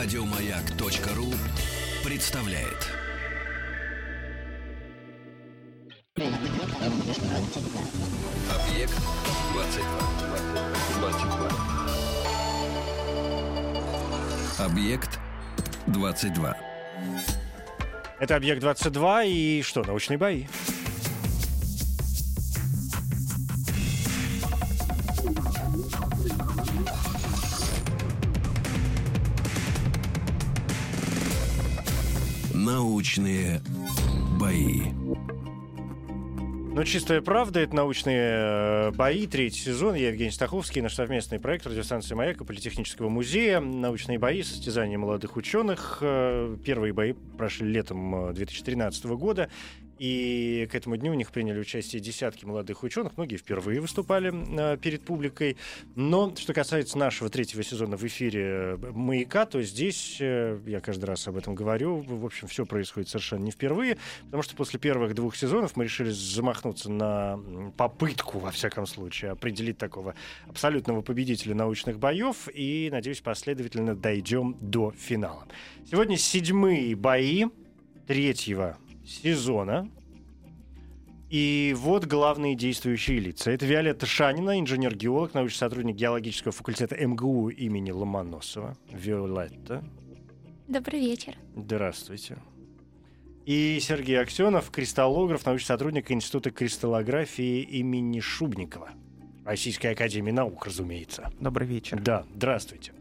Радиомаяк.ру представляет. Объект 22. 22. Объект 22. Это объект 22 и что, научные бои? Научные бои. Ну, чистая правда, это научные э, бои, третий сезон. Я Евгений Стаховский, наш совместный проект радиостанции «Маяк» и Политехнического музея. Научные бои, состязания молодых ученых. Э, Первые бои прошли летом э, 2013 года. И к этому дню у них приняли участие десятки молодых ученых. Многие впервые выступали э, перед публикой. Но что касается нашего третьего сезона в эфире э, «Маяка», то здесь, э, я каждый раз об этом говорю, в общем, все происходит совершенно не впервые. Потому что после первых двух сезонов мы решили замахнуться на попытку, во всяком случае, определить такого абсолютного победителя научных боев. И, надеюсь, последовательно дойдем до финала. Сегодня седьмые бои третьего сезона. И вот главные действующие лица. Это Виолетта Шанина, инженер-геолог, научный сотрудник геологического факультета МГУ имени Ломоносова. Виолетта, Добрый вечер. здравствуйте. И Сергей Аксенов, кристаллограф, научный сотрудник Института кристаллографии имени Шубникова. Российской Академии Наук, разумеется. Добрый вечер. Да, здравствуйте.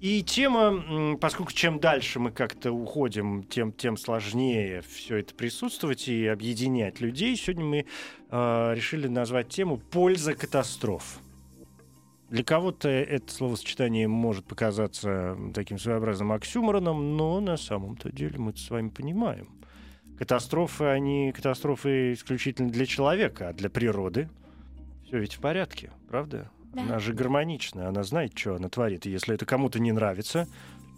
И тема, поскольку чем дальше мы как-то уходим, тем, тем сложнее все это присутствовать и объединять людей. Сегодня мы э, решили назвать тему «Польза катастроф». Для кого-то это словосочетание может показаться таким своеобразным оксюмороном, но на самом-то деле мы с вами понимаем. Катастрофы, они катастрофы исключительно для человека, а для природы все ведь в порядке, правда? Она же гармоничная, она знает, что она творит. И если это кому-то не нравится,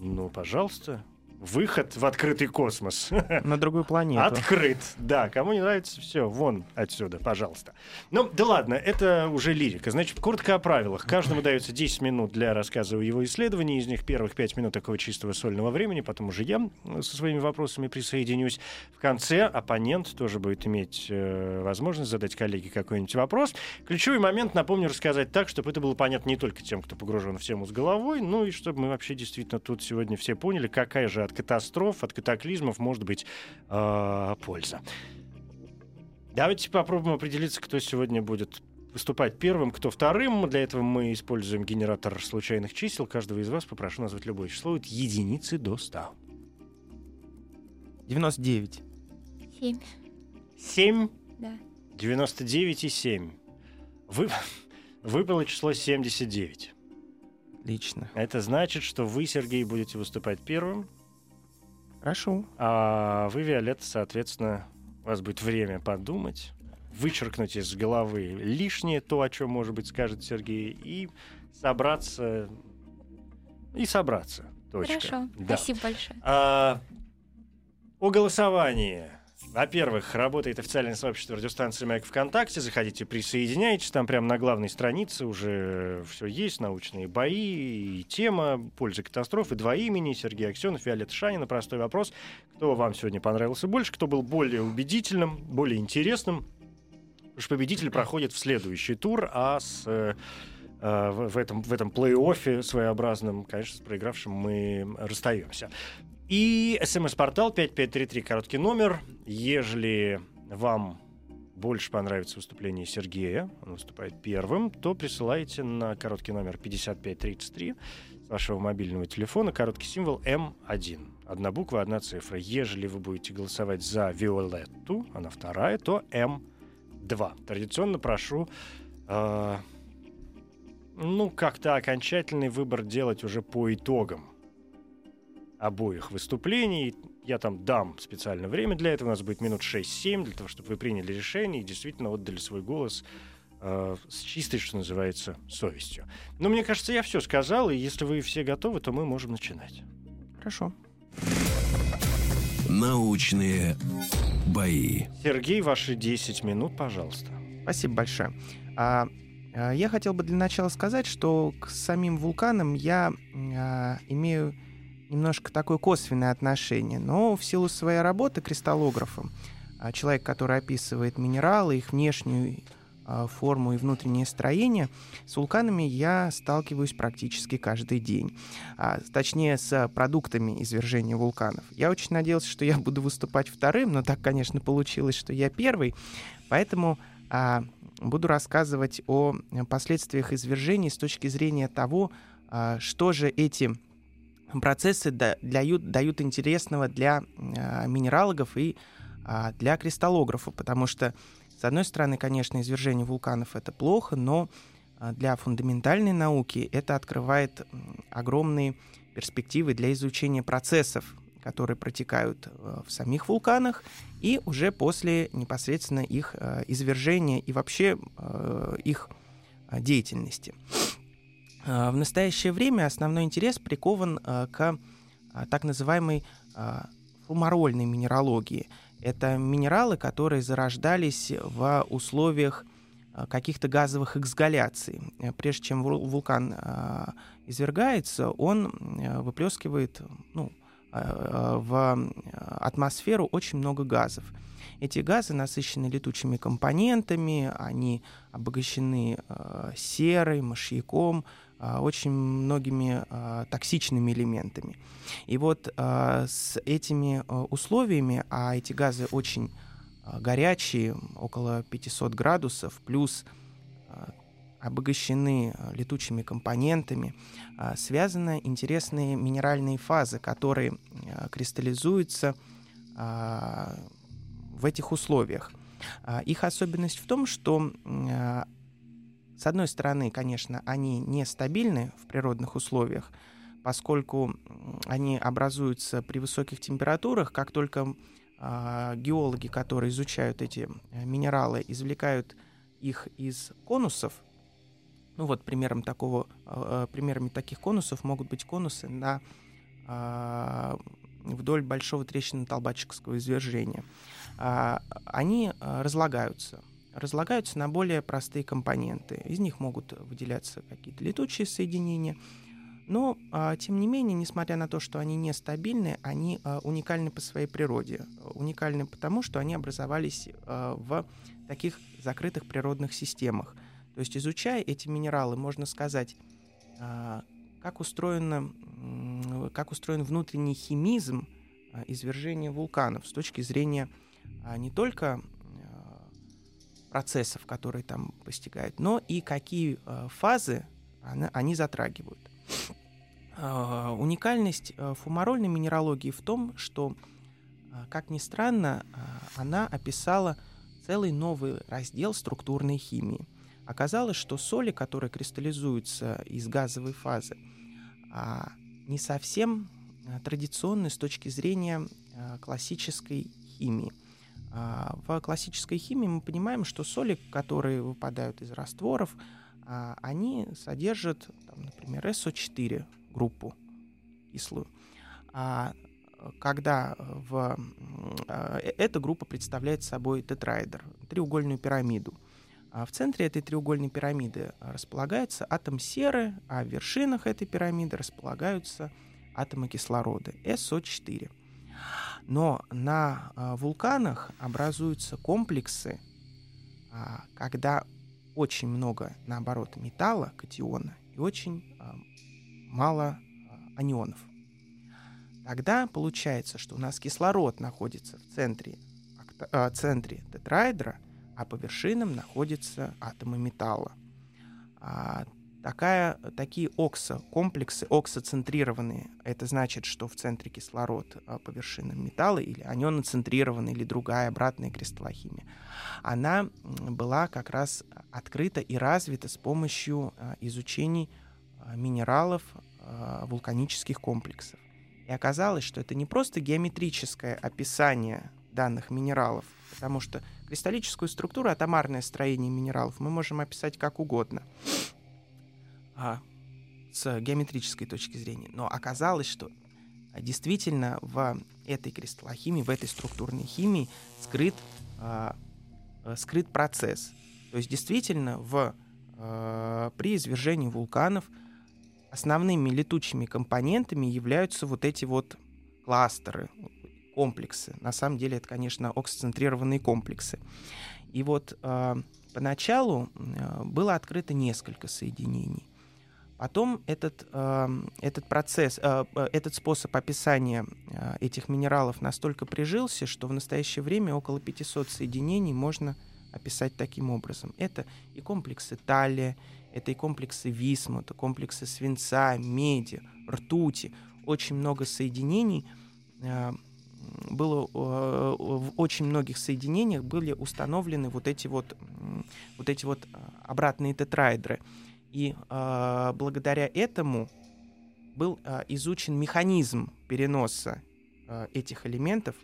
ну, пожалуйста, выход в открытый космос. На другую планету. Открыт. Да, кому не нравится, все, вон отсюда, пожалуйста. Ну, да ладно, это уже лирика. Значит, коротко о правилах. Каждому дается 10 минут для рассказа о его исследовании. Из них первых 5 минут такого чистого сольного времени. Потом уже я со своими вопросами присоединюсь. В конце оппонент тоже будет иметь э, возможность задать коллеге какой-нибудь вопрос. Ключевой момент, напомню, рассказать так, чтобы это было понятно не только тем, кто погружен в тему с головой, ну и чтобы мы вообще действительно тут сегодня все поняли, какая же от катастроф, от катаклизмов может быть э, польза. Давайте попробуем определиться, кто сегодня будет выступать первым, кто вторым. Для этого мы используем генератор случайных чисел. Каждого из вас попрошу назвать любое число от единицы до 100. 99. Семь. 7, Да. 99 и 7. Вы... Выпало число 79. Отлично. Это значит, что вы, Сергей, будете выступать первым, Хорошо. а вы, Виолетта, соответственно, у вас будет время подумать, вычеркнуть из головы лишнее, то, о чем, может быть, скажет Сергей, и собраться... И собраться. Точка. Хорошо. Да. Спасибо большое. А, о голосовании. Во-первых, работает официальное сообщество радиостанции «Маяк ВКонтакте». Заходите, присоединяйтесь. Там прямо на главной странице уже все есть. Научные бои и тема «Польза катастрофы». Два имени. Сергей Аксенов, Виолетта Шанина. Простой вопрос. Кто вам сегодня понравился больше? Кто был более убедительным, более интересным? Потому что победитель проходит в следующий тур, а с... э, э, в, этом, в этом плей-оффе своеобразном, конечно, с проигравшим мы расстаемся. И смс-портал 5533, короткий номер. Ежели вам больше понравится выступление Сергея, он выступает первым, то присылайте на короткий номер 5533 с вашего мобильного телефона короткий символ М1. Одна буква, одна цифра. Ежели вы будете голосовать за Виолетту, она вторая, то М2. Традиционно прошу э, ну, как-то окончательный выбор делать уже по итогам обоих выступлений. Я там дам специальное время для этого. У нас будет минут 6-7 для того, чтобы вы приняли решение и действительно отдали свой голос э, с чистой, что называется, совестью. Но мне кажется, я все сказал, и если вы все готовы, то мы можем начинать. Хорошо. Научные бои. Сергей, ваши 10 минут, пожалуйста. Спасибо большое. А, а, я хотел бы для начала сказать, что к самим вулканам я а, имею немножко такое косвенное отношение, но в силу своей работы кристаллографом, а, человек, который описывает минералы, их внешнюю а, форму и внутреннее строение, с вулканами я сталкиваюсь практически каждый день. А, точнее, с продуктами извержения вулканов. Я очень надеялся, что я буду выступать вторым, но так, конечно, получилось, что я первый. Поэтому буду рассказывать о последствиях извержений с точки зрения того, что же эти процессы дают, дают интересного для а, минералогов и а, для кристаллографов, потому что с одной стороны, конечно, извержение вулканов это плохо, но а, для фундаментальной науки это открывает огромные перспективы для изучения процессов, которые протекают э, в самих вулканах, и уже после непосредственно их э, извержения и вообще э, их деятельности. В настоящее время основной интерес прикован к так называемой фумарольной минералогии – это минералы, которые зарождались в условиях а, каких-то газовых эксгаляций. Прежде чем вулкан а, извергается, он выплескивает ну, а, в атмосферу очень много газов. Эти газы насыщены летучими компонентами, они обогащены серой, мышьяком, а, очень многими а, токсичными элементами. И вот а, с этими условиями, а эти газы очень горячие, около 500 градусов, плюс обогащены летучими компонентами, связаны интересные минеральные фазы, которые кристаллизуются в этих условиях. Их особенность в том, что с одной стороны, конечно, они нестабильны в природных условиях, поскольку они образуются при высоких температурах, как только э, геологи, которые изучают эти э, минералы, извлекают их из конусов, ну вот примером такого, э, примерами таких конусов могут быть конусы на э, вдоль большого трещинно-толбачковского извержения. Э, они э, разлагаются разлагаются на более простые компоненты. Из них могут выделяться какие-то летучие соединения. Но, а, тем не менее, несмотря на то, что они нестабильны, они а, уникальны по своей природе. Уникальны потому, что они образовались а, в таких закрытых природных системах. То есть, изучая эти минералы, можно сказать, а, как, устроено, как устроен внутренний химизм а, извержения вулканов с точки зрения а, не только процессов, которые там постигают, но и какие э, фазы они затрагивают. Уникальность фумарольной минералогии в том, что, как ни странно, она описала целый новый раздел структурной химии. Оказалось, что соли, которые кристаллизуются из газовой фазы, не совсем традиционны с точки зрения классической химии. А, в классической химии мы понимаем, что соли, которые выпадают из растворов, а, они содержат, там, например, СО4 группу кислую. А когда в, э, эта группа представляет собой тетраэдр, треугольную пирамиду. В центре этой треугольной пирамиды располагается атом серы, а в вершинах этой пирамиды располагаются атомы кислорода, СО4. Но на а, вулканах образуются комплексы, а, когда очень много, наоборот, металла, катиона, и очень а, мало анионов. Тогда получается, что у нас кислород находится в центре, а, центре тетраэдра, а по вершинам находятся атомы металла. Такая, такие оксо-комплексы, оксоцентрированные, это значит, что в центре кислород а, по вершинам металла, или анионоцентрированный, или другая обратная кристаллохимия, она была как раз открыта и развита с помощью а, изучений а, минералов вулканических комплексов. И оказалось, что это не просто геометрическое описание данных минералов, потому что кристаллическую структуру, атомарное строение минералов мы можем описать как угодно а, с геометрической точки зрения. Но оказалось, что действительно в этой кристаллохимии, в этой структурной химии скрыт, а, э, скрыт процесс. То есть действительно в, а, при извержении вулканов основными летучими компонентами являются вот эти вот кластеры, комплексы. На самом деле это, конечно, оксицентрированные комплексы. И вот э, поначалу э, было открыто несколько соединений. Потом этот, э, этот процесс, э, э, этот способ описания э, этих минералов настолько прижился, что в настоящее время около 500 соединений можно описать таким образом. Это и комплексы талия, это и комплексы висмута, комплексы свинца, меди, ртути. Очень много соединений. Э, было э, в очень многих соединениях были установлены вот эти вот, вот эти вот обратные тетраэдры. И э, благодаря этому был э, изучен механизм переноса э, этих элементов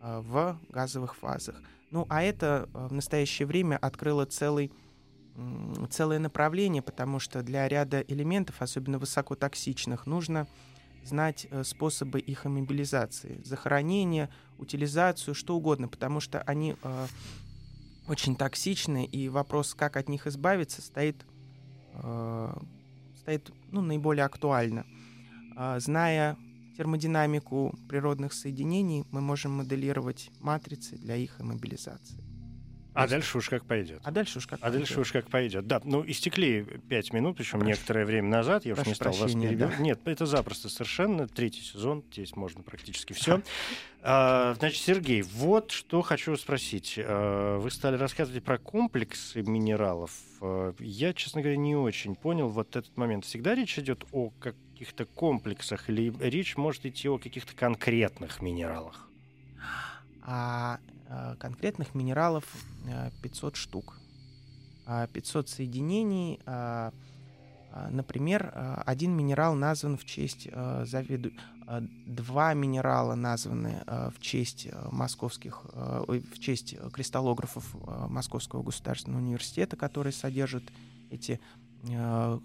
э, в газовых фазах. Ну, а это в настоящее время открыло целый, э, целое направление, потому что для ряда элементов, особенно высокотоксичных, нужно знать э, способы их иммобилизации, захоронения, утилизацию, что угодно, потому что они э, очень токсичны, и вопрос, как от них избавиться, стоит стоит ну, наиболее актуально. А, зная термодинамику природных соединений, мы можем моделировать матрицы для их иммобилизации. А дальше уж как пойдет. А дальше уж как А дальше уж как пойдет. Да, ну истекли пять минут, причем Прошу. некоторое время назад. Я уж Прошу не стал вас прощения, перебивать. да. Нет, это запросто совершенно. Третий сезон, здесь можно практически все. значит, Сергей, вот что хочу спросить. А, вы стали рассказывать про комплексы минералов. А, я, честно говоря, не очень понял вот этот момент. Всегда речь идет о каких-то комплексах или речь может идти о каких-то конкретных минералах? А э, конкретных минералов 500 штук. А 500 соединений. а, а, Например, э, один минерал назван в честь э, заведу... э, Два минерала названы э, в честь э, московских, э, в честь кристаллографов э, Московского государственного университета, которые содержат эти э,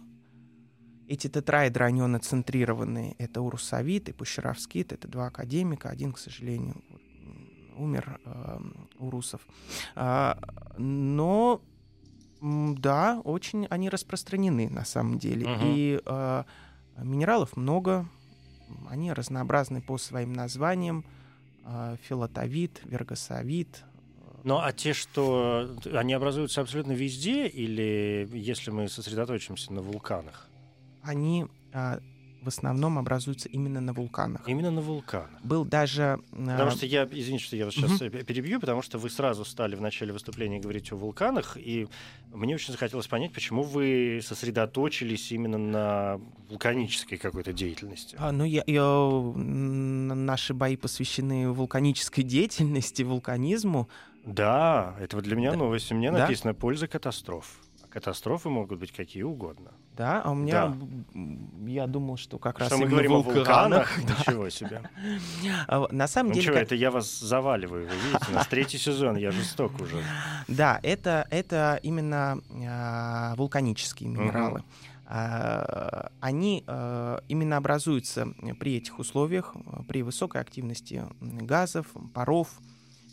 эти тетраэдры, они центрированные. Это урусовит и пущеровскит. Это два академика. Один, к сожалению, умер э, Урусов. А, но да, очень они распространены на самом деле. Мгм. И э, минералов много. Они разнообразны по своим названиям. Э, филатовит, вергосовит, Ну, а те, что они образуются абсолютно везде, или если мы сосредоточимся на вулканах? они а, в основном образуются именно на вулканах. Именно на вулканах. Был даже... а, Потому что я, извините, что я вас сейчас перебью, потому что вы сразу стали в начале выступления говорить о вулканах, и мне очень захотелось понять, почему вы сосредоточились именно на вулканической какой-то деятельности. а, ну, я, я, наши бои посвящены вулканической деятельности, вулканизму. Да, это вот для меня Да. новость. У меня Да? написано «польза катастроф». Катастрофы могут быть какие угодно. Да, а у меня... Да. Я думал, что как раз Что мы именно говорим о вулканах, вулканах? Ничего себе. А, На самом Ну деле, чего, как- это я вас заваливаю, вы видите, у нас третий сезон, я жесток уже. да, это, это именно а, вулканические минералы. А, Они именно образуются при этих условиях, при высокой активности газов, паров,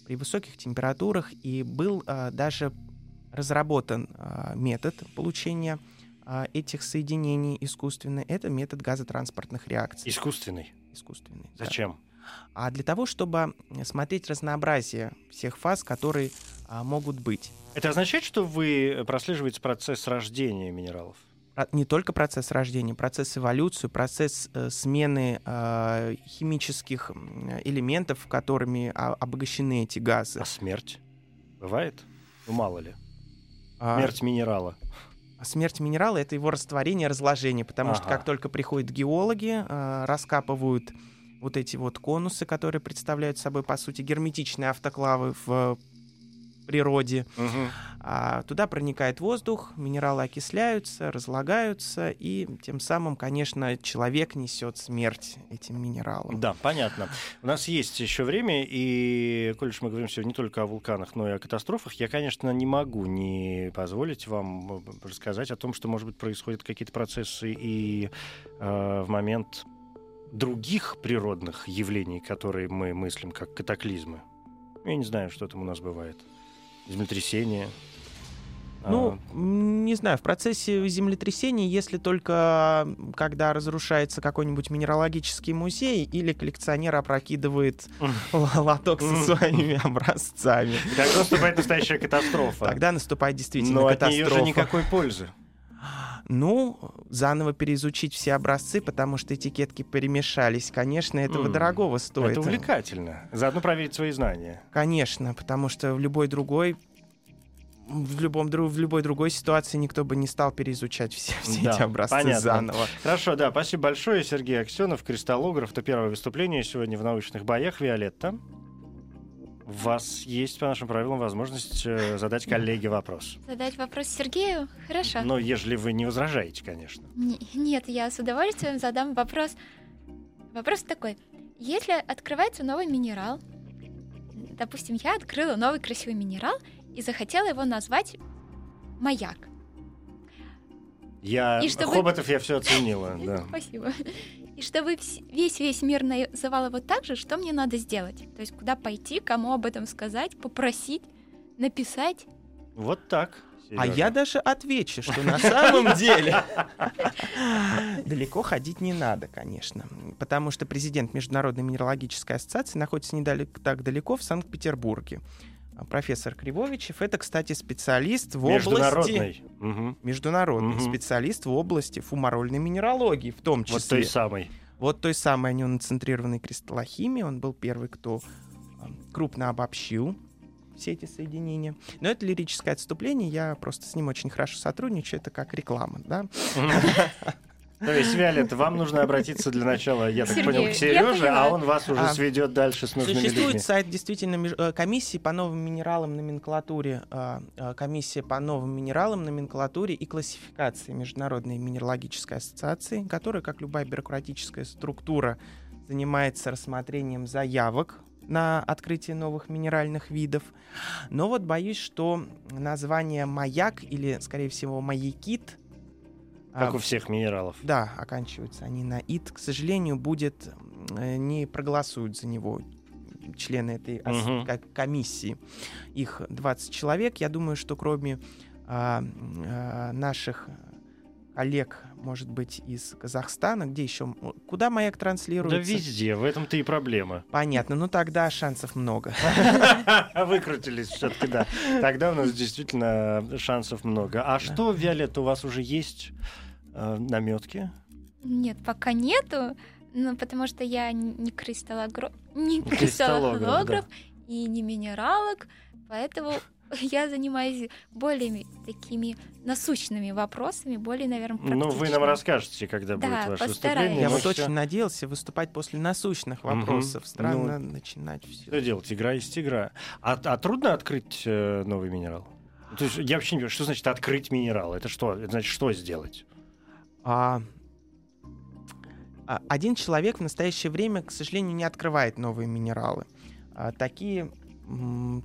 при высоких температурах. И был даже разработан а, метод получения а, этих соединений искусственно. Это метод газотранспортных реакций. Искусственный. Искусственный. да. Зачем? А для того, чтобы смотреть разнообразие всех фаз, которые а, могут быть. Это означает, что вы прослеживаете процесс рождения минералов? Не только процесс рождения, процесс эволюции, процесс э, смены а, химических элементов, которыми обогащены эти газы. А смерть? Бывает? Ну, мало ли. А, Смерть минерала. А Смерть минерала — это его растворение, разложение, потому что Ага. как только приходят геологи, а, раскапывают вот эти вот конусы, которые представляют собой, по сути, герметичные автоклавы в природе, Мгм. а туда проникает воздух, минералы окисляются, разлагаются, и тем самым, конечно, человек несет смерть этим минералам. Да, понятно. У нас есть еще время, и, коль мы говорим сегодня не только о вулканах, но и о катастрофах, я, конечно, не могу не позволить вам э, рассказать о том, что, может быть, происходят какие-то процессы и э, в момент других природных явлений, которые мы мыслим как катаклизмы. Я не знаю, что там у нас бывает. Землетрясение, Ну, А, м, не знаю, в процессе землетрясений, если только когда разрушается какой-нибудь минералогический музей или коллекционер опрокидывает лоток со своими образцами, Когда наступает настоящая катастрофа. тогда наступает действительно Но от нее катастрофа. же никакой пользы. Ну, заново переизучить все образцы, потому что этикетки перемешались. Конечно, этого М, дорогого стоит. Это увлекательно. Заодно проверить свои знания. Конечно, потому что в любой другой в, любом, в любой другой ситуации никто бы не стал переизучать все, все Да, эти образцы понятно. заново. Хорошо, да, спасибо большое. Сергей Аксенов, кристаллограф. Это первое выступление сегодня в научных боях. Виолетта, у вас есть по нашим правилам возможность э, задать коллеге вопрос. Задать вопрос Сергею? Хорошо. Но ежели вы не возражаете, конечно. Не- нет, я с удовольствием задам вопрос. Вопрос такой. Если открывается новый минерал, допустим, я открыла новый красивый минерал и захотела его назвать маяк. Я И чтобы- Хоботов я все оценила, да. Спасибо. И чтобы весь весь мир называл его так же, что мне надо сделать? То есть куда пойти, кому об этом сказать, попросить, написать? Вот так. А Серёжа. я даже отвечу, что на самом деле далеко ходить не надо, конечно. Потому что президент Международной минералогической ассоциации находится не так далеко, в Санкт-Петербурге. Профессор Кривовичев — это, кстати, специалист в области... Международный. Мгм. Международный Мгм. специалист в области фумарольной минералогии, в том числе. Вот той самой. Вот той самой неоноцентрированной кристаллохимии. Он был первый, кто а, крупно обобщил все эти соединения. Но это лирическое отступление, я просто с ним очень хорошо сотрудничаю, это как реклама, да? То есть, Виолетта, вам нужно обратиться для начала, я так Сергею, понял, к Сереже, а он вас уже А, сведет дальше с нужными Существует людьми. сайт действительно э, комиссии по новым минералам номенклатуре, а, а, комиссия по новым минералам номенклатуре и классификации Международной минералогической ассоциации, которая, как любая бюрократическая структура, занимается рассмотрением заявок на открытие новых минеральных видов. Но вот боюсь, что название маяк или, скорее всего, маякит Как у всех минералов. да, оканчиваются они на ит, к сожалению, будет э, не проголосуют за него члены этой ко- комиссии. Их 20 человек. Я думаю, что кроме а, а, наших коллег, может быть, из Казахстана, где еще, куда маяк Да транслируется? везде, в этом-то и проблема. Понятно, ну тогда шансов много. Выкрутились все-таки, да. Тогда у нас действительно шансов много. А что, Виолетта, у вас уже есть э, наметки? Нет, пока нету, ну, потому что я не кристаллограф, не Кристаллограф, кристаллограф и не минералог, поэтому я занимаюсь более ми- такими насущными вопросами, более, наверное, Ну, вы нам расскажете, когда Да, будет ваше постараюсь. выступление. Я вот всё- очень надеялся выступать после насущных вопросов. Странно Ну, начинать все. Что делать? Игра есть игра. А, а трудно открыть э, новый минерал? То есть я вообще не понимаю, что значит открыть минерал? Это что? Это значит что сделать? А, а, один человек в настоящее время, к сожалению, не открывает новые минералы. А, такие,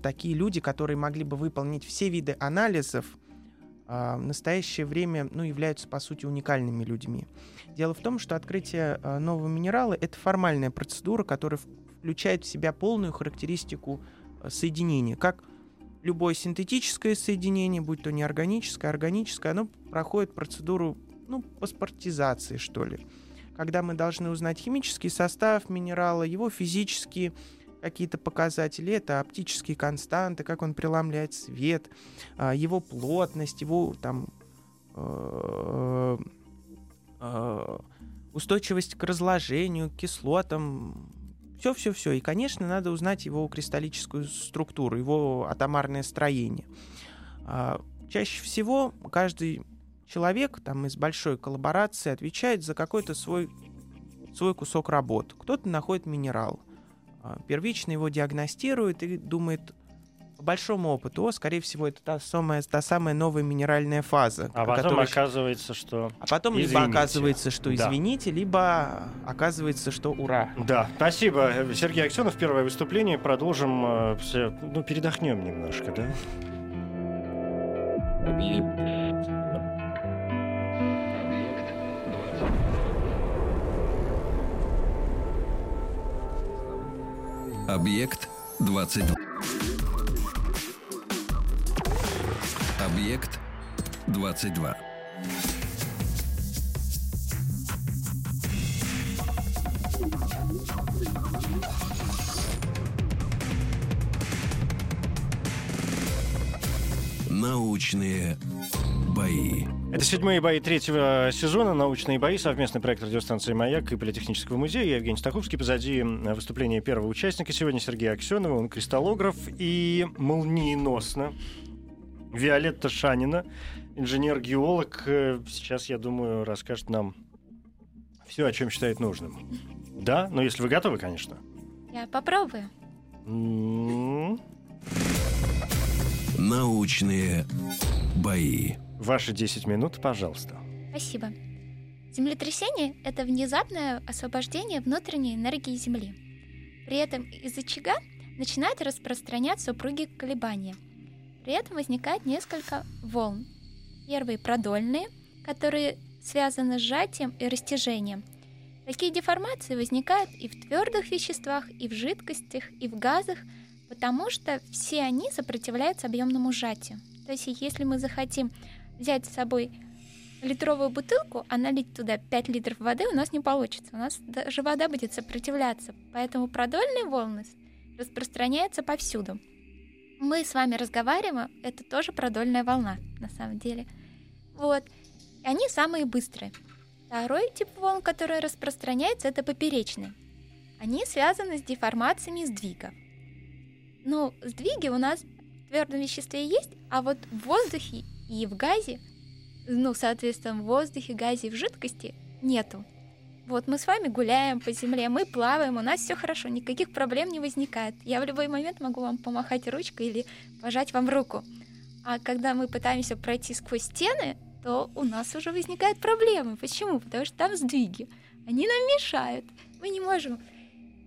такие люди, которые могли бы выполнить все виды анализов, а, в настоящее время ну, являются, по сути, уникальными людьми. Дело в том, что открытие а, нового минерала — это формальная процедура, которая включает в себя полную характеристику а, соединения. Как любое синтетическое соединение, будь то неорганическое, органическое, оно проходит процедуру ну, паспортизации, что ли. Когда мы должны узнать химический состав минерала, его физические какие-то показатели, это оптические константы, как он преломляет свет, а, его плотность, его там э, э, устойчивость к разложению, к кислотам, все-все-все. И, конечно, надо узнать его кристаллическую структуру, его атомарное строение. А, Чаще всего каждый человек там из большой коллаборации отвечает за какой-то свой, свой кусок работы. Кто-то находит минерал, а, первично его диагностирует и думает по большому опыту, о, скорее всего, это та самая, та самая новая минеральная фаза. А потом которой- оказывается, что... а потом либо извините. оказывается, что Да. извините, либо оказывается, что ура. Да, спасибо. Сергей Аксенов, первое выступление. Продолжим. э, Ну, передохнем немножко, да? Объект 22. Объект 22. Научные бои. Это седьмые бои третьего сезона, научные бои, совместный проект радиостанции «Маяк» и Политехнического музея. Я Евгений Стаховский. Позади выступление первого участника сегодня Сергея Аксенова. Он кристаллограф и молниеносно Виолетта Шанина, инженер-геолог. Э, сейчас, я думаю, расскажет нам все, о чем считает нужным. Да? Но если вы готовы, конечно. Я попробую. М, Научные бои. Ваши 10 минут, пожалуйста. Спасибо. Землетрясение — это внезапное освобождение внутренней энергии Земли. При этом из очага начинают распространяться упругие колебания. При этом возникает несколько волн. Первые продольные, которые связаны с сжатием и растяжением. Такие деформации возникают и в твердых веществах, и в жидкостях, и в газах, потому что все они сопротивляются объемному сжатию. То есть если мы захотим взять с собой литровую бутылку, а налить туда 5 литров воды, у нас не получится. У нас даже вода будет сопротивляться. Поэтому продольные волны распространяются повсюду. Мы с вами разговариваем, это тоже продольная волна, на самом деле. Вот. И они самые быстрые. Второй тип волн, который распространяется, это поперечные. Они связаны с деформациями сдвигов. Ну, сдвиги у нас в твердом веществе есть, а вот в воздухе и в газе, ну, соответственно, в воздухе, газе в жидкости нету. Вот мы с вами гуляем по земле, мы плаваем, у нас все хорошо, никаких проблем не возникает. Я в любой момент могу вам помахать ручкой или пожать вам руку. А когда мы пытаемся пройти сквозь стены, то у нас уже возникают проблемы. Почему? Потому что там сдвиги. Они нам мешают. Мы не можем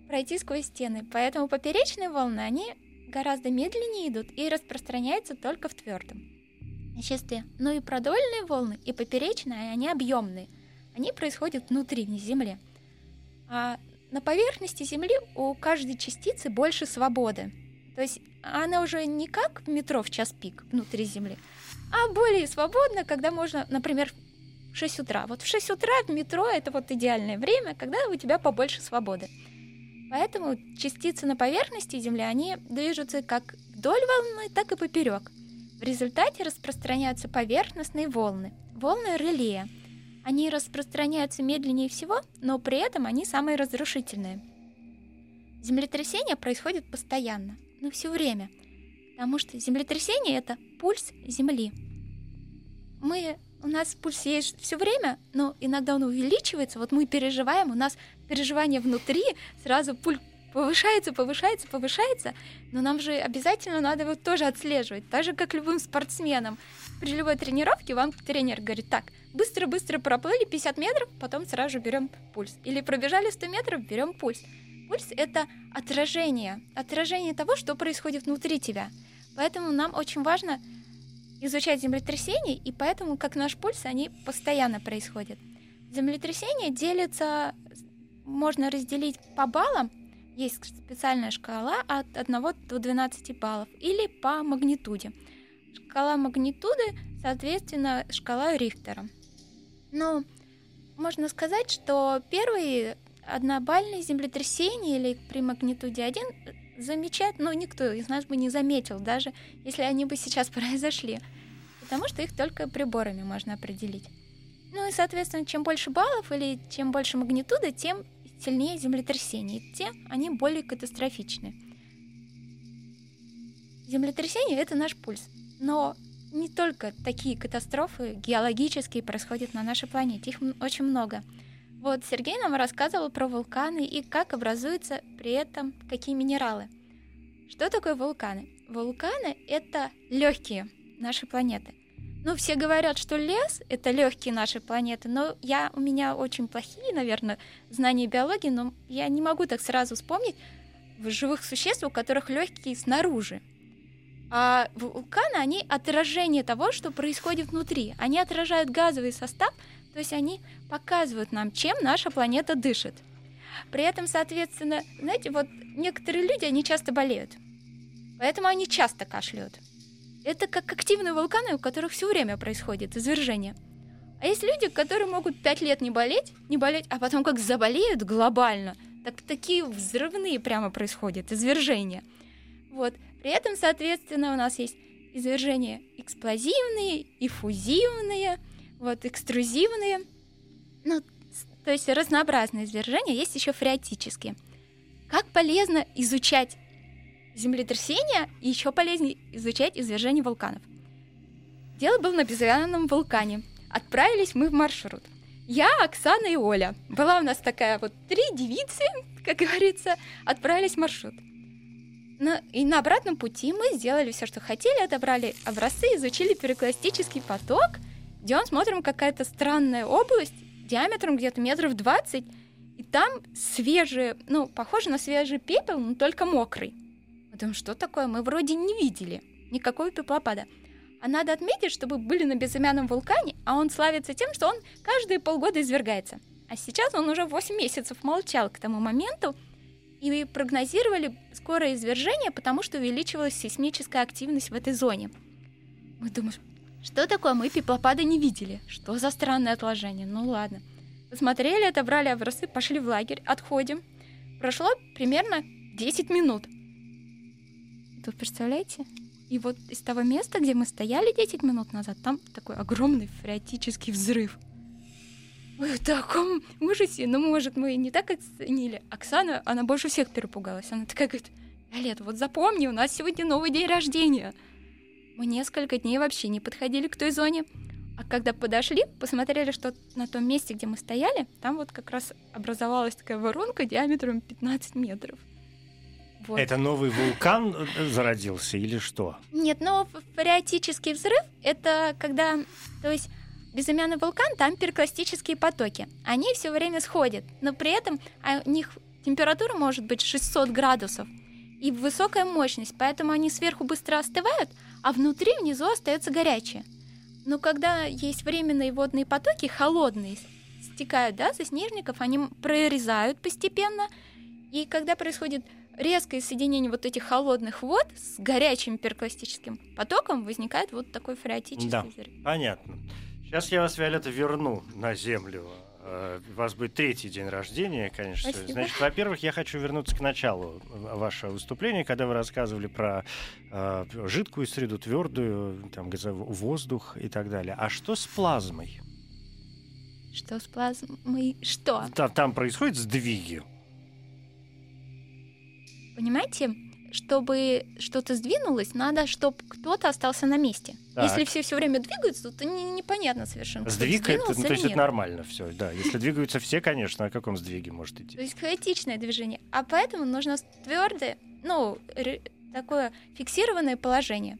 пройти сквозь стены. Поэтому поперечные волны, они гораздо медленнее идут и распространяются только в твердом веществе. Ну и продольные волны, и поперечные, они объемные. Они происходят внутри, в Земле. А на поверхности Земли у каждой частицы больше свободы. То есть она уже не как в метро в час пик внутри Земли, а более свободно, когда можно, например, в 6 утра. Вот в 6 утра в метро это вот идеальное время, когда у тебя побольше свободы. Поэтому частицы на поверхности Земли, они движутся как вдоль волны, так и поперек. В результате распространяются поверхностные волны, волны реле. Они распространяются медленнее всего, но при этом они самые разрушительные. Землетрясения происходят постоянно, но все время, потому что землетрясение — это пульс Земли. Мы, у нас пульс есть все время, но иногда он увеличивается, вот мы переживаем, у нас переживание внутри, сразу пульс повышается, повышается, повышается, но нам же обязательно надо его тоже отслеживать, так же, как любым спортсменам. При любой тренировке вам тренер говорит, так, быстро-быстро проплыли 50 метров, потом сразу берем пульс. Или пробежали 100 метров, берем пульс. Пульс — это отражение, отражение того, что происходит внутри тебя. Поэтому нам очень важно изучать землетрясения, и поэтому, как наш пульс, они постоянно происходят. Землетрясения делятся, можно разделить по баллам, есть специальная шкала от 1 до 12 баллов или по магнитуде. Шкала магнитуды, соответственно, шкала Рихтера. Но можно сказать, что первые однобальные землетрясения или при магнитуде 1 замечать, но никто из нас бы не заметил, даже если они бы сейчас произошли, потому что их только приборами можно определить. Ну и, соответственно, чем больше баллов или чем больше магнитуда, тем сильнее землетрясений. Те, они более катастрофичны. Землетрясение — это наш пульс. Но не только такие катастрофы геологические происходят на нашей планете, их очень много. Вот Сергей нам рассказывал про вулканы и как образуются при этом какие минералы. Что такое вулканы? Вулканы — это легкие нашей планеты. Ну, все говорят, что лес — это легкие нашей планеты, но я, у меня очень плохие, наверное, знания биологии, но я не могу так сразу вспомнить живых существ, у которых легкие снаружи. А вулканы, они отражение того, что происходит внутри. Они отражают газовый состав, то есть они показывают нам, чем наша планета дышит. При этом, соответственно, знаете, вот некоторые люди, они часто болеют. Поэтому они часто кашляют. Это как активные вулканы, у которых все время происходит извержение. А есть люди, которые могут пять лет не болеть, не болеть, а потом как заболеют глобально, так такие взрывные прямо происходят, извержения. Вот. При этом, соответственно, у нас есть извержения эксплозивные, эффузивные, вот, экструзивные. Ну, то есть разнообразные извержения, есть еще фреатические. Как полезно изучать землетрясения, и еще полезнее изучать извержение вулканов. Дело было на безымянном вулкане. Отправились мы в маршрут. Я, Оксана и Оля. Была у нас такая вот три девицы, как говорится, отправились в маршрут. На, и на обратном пути мы сделали все, что хотели, отобрали образцы, изучили пирокластический поток, где он смотрим какая-то странная область диаметром где-то метров 20, и там свежий, ну, похоже на свежий пепел, но только мокрый. Мы думаем, что такое? Мы вроде не видели никакого пеплопада. А надо отметить, чтобы были на безымянном вулкане, а он славится тем, что он каждые полгода извергается. А сейчас он уже 8 месяцев молчал к тому моменту, и прогнозировали скорое извержение, потому что увеличивалась сейсмическая активность в этой зоне. Мы думаем, что такое? Мы пеплопада не видели. Что за странное отложение? Ну ладно. Посмотрели, отобрали образцы, пошли в лагерь, отходим. Прошло примерно 10 минут. Тут представляете? И вот из того места, где мы стояли 10 минут назад, там такой огромный фреатический взрыв. Мы в таком ужасе, ну, может, мы не так оценили. Оксана, она больше всех перепугалась. Она такая говорит, Виолет, вот запомни, у нас сегодня новый день рождения. Мы несколько дней вообще не подходили к той зоне. А когда подошли, посмотрели, что на том месте, где мы стояли, там вот как раз образовалась такая воронка диаметром 15 метров. Вот. Это новый вулкан э, зародился или что? Нет, но фариотический взрыв — это когда... То есть безымянный вулкан, там пирокластические потоки. Они все время сходят, но при этом у них температура может быть 600 градусов и высокая мощность, поэтому они сверху быстро остывают, а внутри, внизу остается горячее. Но когда есть временные водные потоки, холодные, стекают да, со снежников, они прорезают постепенно, и когда происходит резкое соединение вот этих холодных вод с горячим перкластическим потоком возникает вот такой фреатический да, взрыв. Понятно. Сейчас я вас, Виолетта, верну на Землю. Э, у вас будет третий день рождения, конечно. Спасибо. Значит, во-первых, я хочу вернуться к началу вашего выступления, когда вы рассказывали про э, жидкую среду, твердую, там, воздух и так далее. А что с плазмой? Что с плазмой? Что? Там, там происходят сдвиги понимаете, чтобы что-то сдвинулось, надо, чтобы кто-то остался на месте. Так. Если все все время двигаются, то не, непонятно совершенно. Сдвиг это, ну, то есть это нормально все, да. Если двигаются все, конечно, о каком сдвиге может идти? То есть хаотичное движение. А поэтому нужно твердое, ну, такое фиксированное положение.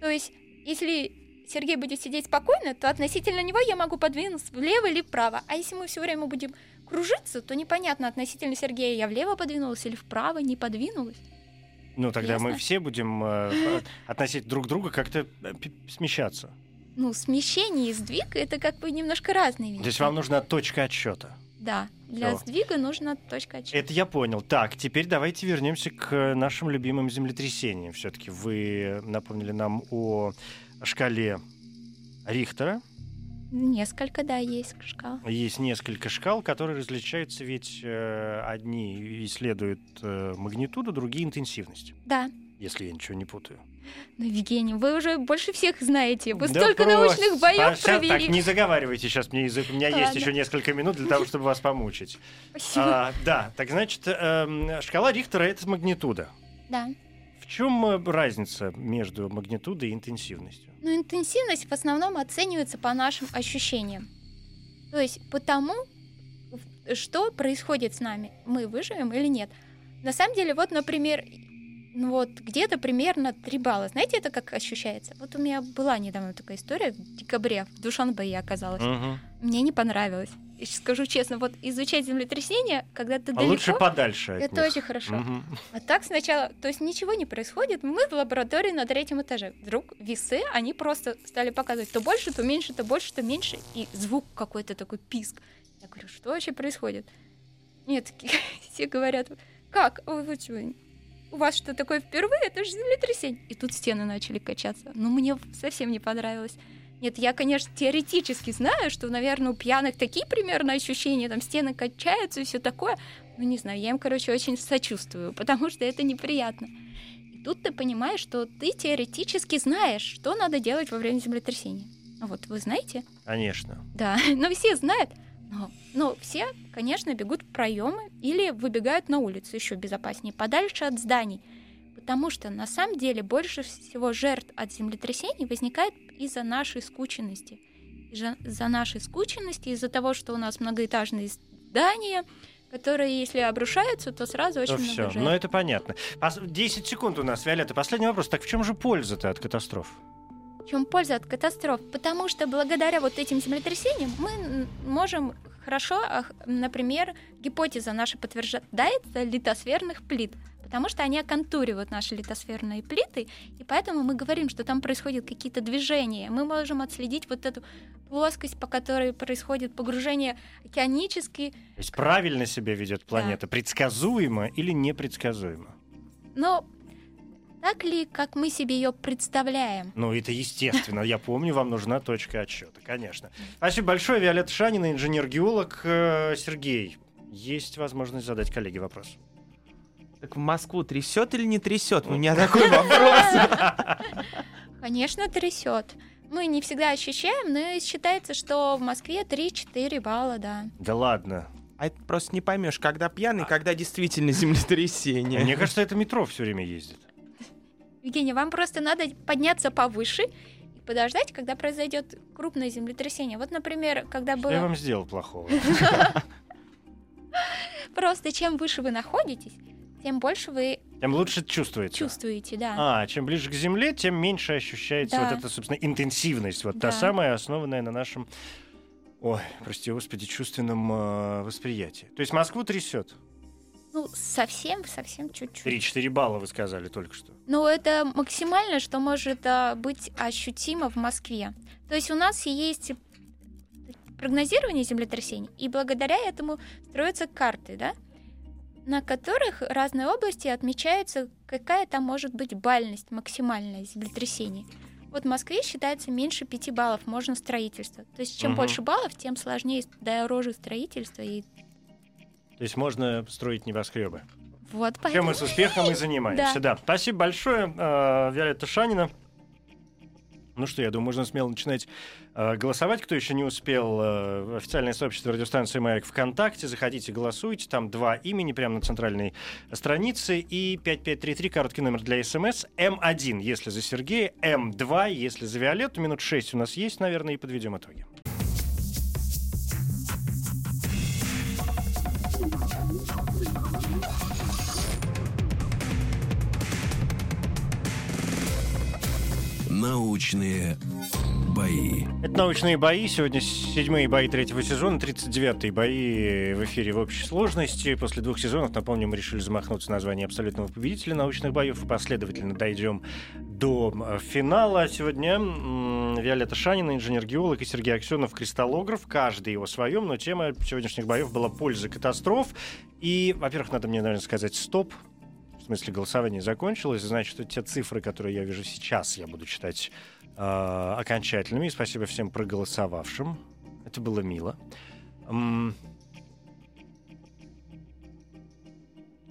То есть, если Сергей будет сидеть спокойно, то относительно него я могу подвинуться влево или вправо. А если мы все время будем кружиться, то непонятно относительно Сергея, я влево подвинулась или вправо не подвинулась. Ну, тогда Ясно? мы все будем э, относить друг друга как-то э, смещаться. Ну, смещение и сдвиг это как бы немножко разные вещи. То есть вам нужна точка отсчета. Да, для Всё. сдвига нужна точка отсчета. Это я понял. Так, теперь давайте вернемся к нашим любимым землетрясениям. Все-таки вы напомнили нам о шкале Рихтера. Несколько, да, есть шкал. Есть несколько шкал, которые различаются, ведь э, одни исследуют э, магнитуду, другие интенсивность. Да. Если я ничего не путаю. Ну, Евгений, вы уже больше всех знаете. Вы да столько просто. научных боев провели. Так, не заговаривайте сейчас мне язык. У меня Ладно. есть еще несколько минут для того, чтобы вас помучить. Спасибо. А, да, так значит, э, шкала Рихтера это магнитуда. Да. В чем э, разница между магнитудой и интенсивностью? Ну, интенсивность в основном оценивается по нашим ощущениям. То есть по тому, что происходит с нами, мы выживем или нет. На самом деле, вот, например, ну вот где-то примерно 3 балла. Знаете, это как ощущается? Вот у меня была недавно такая история в декабре, в Душанбе я оказалась. Угу. Мне не понравилось скажу честно, вот изучать землетрясение, когда ты а далеко... лучше подальше Это них. очень хорошо. Угу. А так сначала... То есть ничего не происходит. Мы в лаборатории на третьем этаже. Вдруг весы, они просто стали показывать то больше, то меньше, то больше, то меньше. И звук какой-то такой писк. Я говорю, что вообще происходит? Нет, все говорят, как? Вы, вы что, у вас что такое впервые? Это же землетрясение. И тут стены начали качаться. Но мне совсем не понравилось. Нет, я, конечно, теоретически знаю, что, наверное, у пьяных такие примерно ощущения, там стены качаются и все такое. Ну, не знаю, я им, короче, очень сочувствую, потому что это неприятно. И тут ты понимаешь, что ты теоретически знаешь, что надо делать во время землетрясения. Ну вот, вы знаете? Конечно. Да, но все знают. Но, но все, конечно, бегут в проемы или выбегают на улицу еще безопаснее, подальше от зданий. Потому что на самом деле больше всего жертв от землетрясений возникает из-за нашей скученности. Из-за нашей скученности, из-за того, что у нас многоэтажные здания, которые, если обрушаются, то сразу очень Ну много все, жертв. ну это понятно. Пос- 10 секунд у нас, Виолетта. Последний вопрос. Так в чем же польза-то от катастроф? Чем польза от катастроф? Потому что благодаря вот этим землетрясениям мы можем хорошо, например, гипотеза наша подтверждается литосферных плит, потому что они оконтуривают наши литосферные плиты, и поэтому мы говорим, что там происходят какие-то движения. Мы можем отследить вот эту плоскость, по которой происходит погружение океанический. То есть правильно себя ведет планета? Предсказуемо или непредсказуемо? Но так ли, как мы себе ее представляем? Ну, это естественно. Я помню, вам нужна точка отсчета, конечно. Спасибо большое. Виолетта Шанина, инженер-геолог. Э, Сергей, есть возможность задать коллеге вопрос. Так в Москву трясет или не трясет? У меня такой вопрос. Конечно, трясет. Мы не всегда ощущаем, но считается, что в Москве 3-4 балла, да. Да ладно. А это просто не поймешь, когда пьяный, когда действительно землетрясение. Мне кажется, это метро все время ездит. Евгения, вам просто надо подняться повыше и подождать, когда произойдет крупное землетрясение. Вот, например, когда Что я было... вам сделал плохого? Просто чем выше вы находитесь, тем больше вы Тем лучше чувствуется. чувствуете, да. А, чем ближе к Земле, тем меньше ощущается Да. вот эта, собственно, интенсивность. Вот та самая, основанная на нашем, ой, прости господи, чувственном э, восприятии. То есть Москву трясет. Ну, совсем, совсем чуть-чуть. 3-4 балла вы сказали только что. Но это максимально, что может а, быть ощутимо в Москве. То есть у нас есть прогнозирование землетрясений, и благодаря этому строятся карты, да, на которых разные области отмечаются, какая там может быть бальность максимальная землетрясений. Вот в Москве считается меньше 5 баллов можно строительство. То есть чем Мгм. больше баллов, тем сложнее дороже строительство. И То есть можно строить небоскребы. Вот Чем поэтому... мы с успехом и занимаемся. Да. Спасибо большое, э, Виолетта Шанина. Ну что, я думаю, можно смело начинать э, голосовать. Кто еще не успел, э, официальное сообщество радиостанции «Маяк» ВКонтакте. Заходите, голосуйте. Там два имени прямо на центральной странице. И 5533, короткий номер для СМС. М1, если за Сергея. М2, если за Виолетту. Минут 6 у нас есть, наверное, и подведем итоги. Научные бои. Это научные бои. Сегодня седьмые бои третьего сезона, 39-е бои в эфире в общей сложности. После двух сезонов, напомню, мы решили замахнуться название абсолютного победителя научных боев и последовательно дойдем до финала. Сегодня м, Виолетта Шанина, инженер-геолог, и Сергей Аксенов, кристаллограф. Каждый его своем, но тема сегодняшних боев была польза катастроф. И, во-первых, надо мне, наверное, сказать стоп. В смысле, голосование закончилось. Значит, те цифры, которые я вижу сейчас, я буду читать э, окончательными. И спасибо всем проголосовавшим. Это было мило. М,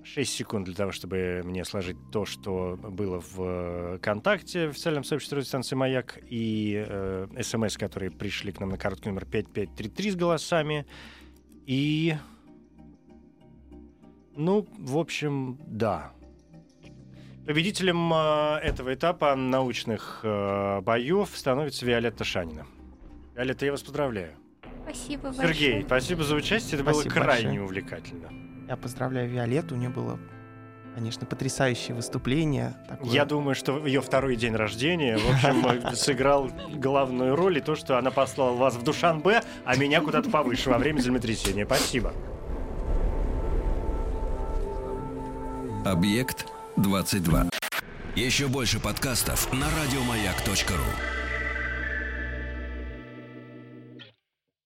Шесть секунд для того, чтобы мне сложить то, что было в ВКонтакте, в официальном сообществе радиостанции «Маяк», и э, смс, которые пришли к нам на короткий номер 5533 с голосами. И... Ну, в общем, да. Победителем э, этого этапа научных э, боев становится Виолетта Шанина. Виолетта, я вас поздравляю. Спасибо Сергей, большое. спасибо за участие. Это было Спасибо крайне большое. увлекательно. Я поздравляю Виолетту, у нее было, конечно, потрясающее выступление. такое. Я думаю, что ее второй день рождения, в общем, э, сыграл главную роль и то, что она послала вас в Душанбе, а меня куда-то повыше во время землетрясения. Спасибо. Объект 22. Еще больше подкастов на радиомаяк.ру.